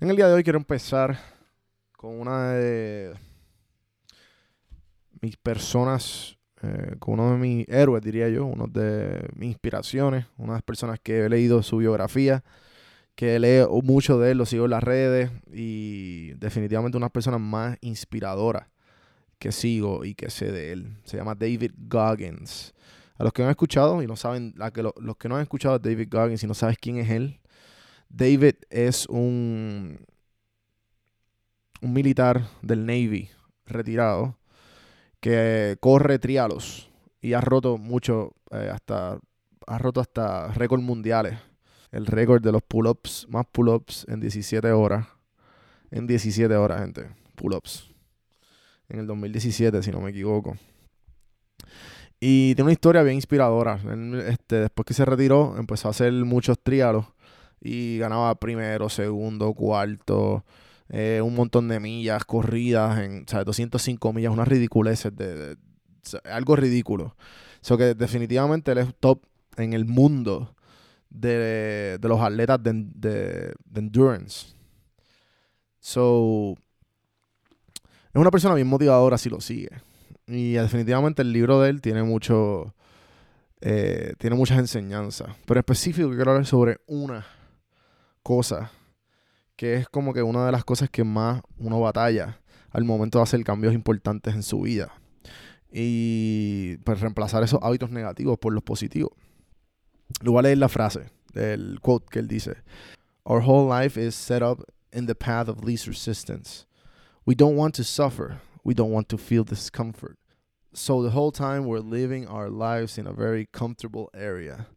En el día de hoy quiero empezar con una de mis personas, eh, con uno de mis héroes, diría yo, uno de mis inspiraciones, una de las personas que he leído su biografía, que leo mucho de él, lo sigo en las redes y definitivamente una de las personas más inspiradoras que sigo y que sé de él. Se llama David Goggins. A los que no han escuchado y no saben, a lo- los que no han escuchado David Goggins y no sabes quién es él, David es un, militar del Navy retirado que corre trialos y ha roto mucho, eh, hasta ha roto hasta récords mundiales. El récord de los pull-ups, más pull-ups en 17 horas. En 17 horas, gente. Pull-ups. En el 2017, si no me equivoco. Y tiene una historia bien inspiradora. Este, después que se retiró, empezó a hacer muchos trialos y ganaba primero, segundo, cuarto, eh, un montón de millas corridas, en, o sea, 205 millas, unas ridiculeces, de, sea, algo ridículo. So que definitivamente él es top en el mundo de, de los atletas de, endurance. So, es una persona bien motivadora si lo sigue. Y definitivamente el libro de él tiene mucho, eh, tiene muchas enseñanzas. Pero específico quiero hablar sobre una cosa que es como que una de las cosas que más uno batalla al momento de hacer cambios importantes en su vida. Y pues reemplazar esos hábitos negativos por los positivos. Le voy a leer la frase del quote que él dice. Our whole life is set up in the path of least resistance. We don't want to suffer. We don't want to feel discomfort. So the whole time we're living our lives in a very comfortable area.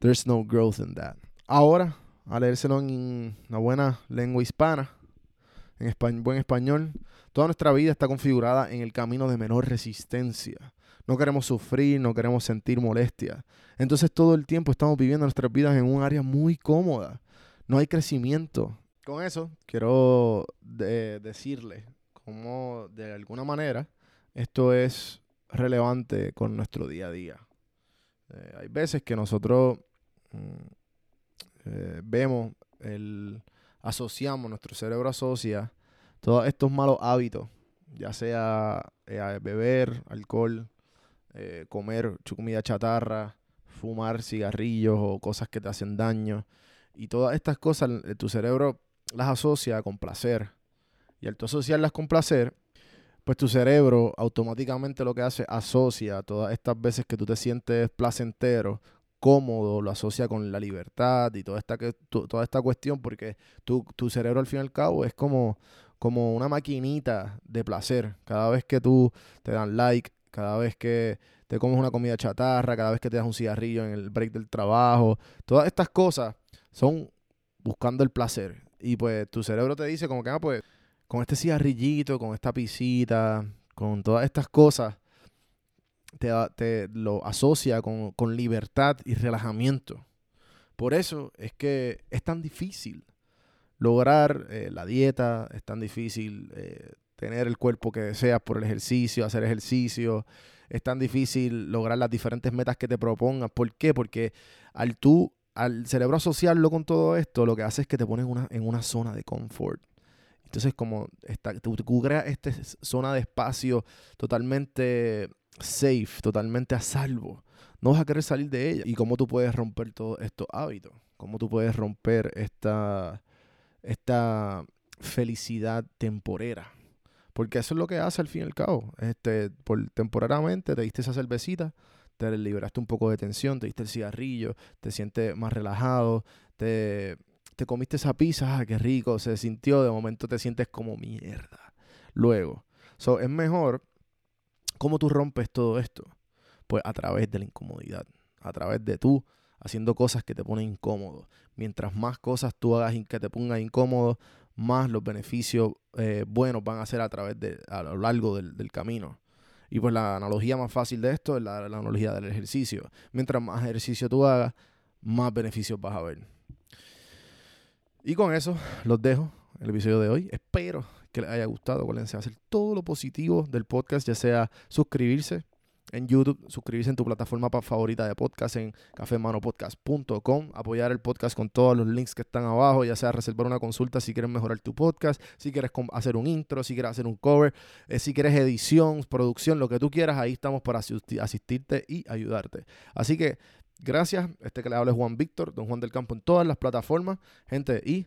There's no growth in that. Ahora, a leérselo en una buena lengua hispana, en buen español, toda nuestra vida está configurada en el camino de menor resistencia. No queremos sufrir, no queremos sentir molestia. Entonces todo el tiempo estamos viviendo nuestras vidas en un área muy cómoda. No hay crecimiento. Con eso quiero de- decirle cómo de alguna manera esto es relevante con nuestro día a día. Eh, hay veces que nosotros mm, eh, vemos, el, asociamos, nuestro cerebro asocia todos estos malos hábitos, ya sea eh, beber, alcohol, eh, comer comida chatarra, fumar cigarrillos o cosas que te hacen daño. Y todas estas cosas, tu cerebro las asocia con placer. Y al tú asociarlas con placer, pues tu cerebro automáticamente lo que hace, asocia todas estas veces que tú te sientes placentero, cómodo, lo asocia con la libertad y toda esta, que- toda esta cuestión, porque tu, tu cerebro al fin y al cabo es como, como una maquinita de placer. Cada vez que tú te dan like, cada vez que te comes una comida chatarra, cada vez que te das un cigarrillo en el break del trabajo, todas estas cosas son buscando el placer. Y pues tu cerebro te dice como que, ah, pues, con este cigarrillito, con esta pisita, con todas estas cosas, te, lo asocia con, con libertad y relajamiento. Por eso es que es tan difícil lograr eh, la dieta, es tan difícil eh, tener el cuerpo que deseas por el ejercicio, hacer ejercicio, es tan difícil lograr las diferentes metas que te propongas. ¿Por qué? Porque al tú, al cerebro asociarlo con todo esto, lo que hace es que te pones una, en una zona de confort. Entonces, como está, tú, tú esta zona de espacio totalmente safe, totalmente a salvo. No vas a querer salir de ella. ¿Y cómo tú puedes romper todos estos hábitos? ¿Cómo tú puedes romper esta, esta felicidad temporera. Porque eso es lo que hace al fin y al cabo. Este, por temporariamente te diste esa cervecita, te liberaste un poco de tensión, te diste el cigarrillo, te sientes más relajado, te, te comiste esa pizza, ah, qué rico, se sintió, de momento te sientes como mierda. Luego, so, es mejor cómo tú rompes todo esto. Pues a través de la incomodidad, a través de tú haciendo cosas que te ponen incómodo. Mientras más cosas tú hagas que te pongan incómodo, más los beneficios eh, buenos van a ser a través de, a lo largo del, camino. Y pues la analogía más fácil de esto es la, analogía del ejercicio. Mientras más ejercicio tú hagas, más beneficios vas a ver. Y con eso los dejo el episodio de hoy. Espero que les haya gustado. Acuérdense hacer todo lo positivo del podcast, ya sea suscribirse, en YouTube, suscribirse en tu plataforma favorita de podcast en cafemanopodcast.com, apoyar el podcast con todos los links que están abajo, ya sea reservar una consulta si quieres mejorar tu podcast, si quieres hacer un intro, si quieres hacer un cover, eh, si quieres edición, producción, lo que tú quieras, ahí estamos para asistirte y ayudarte. Así que gracias, este que le habla es Juan Víctor, Don Juan del Campo en todas las plataformas, gente, y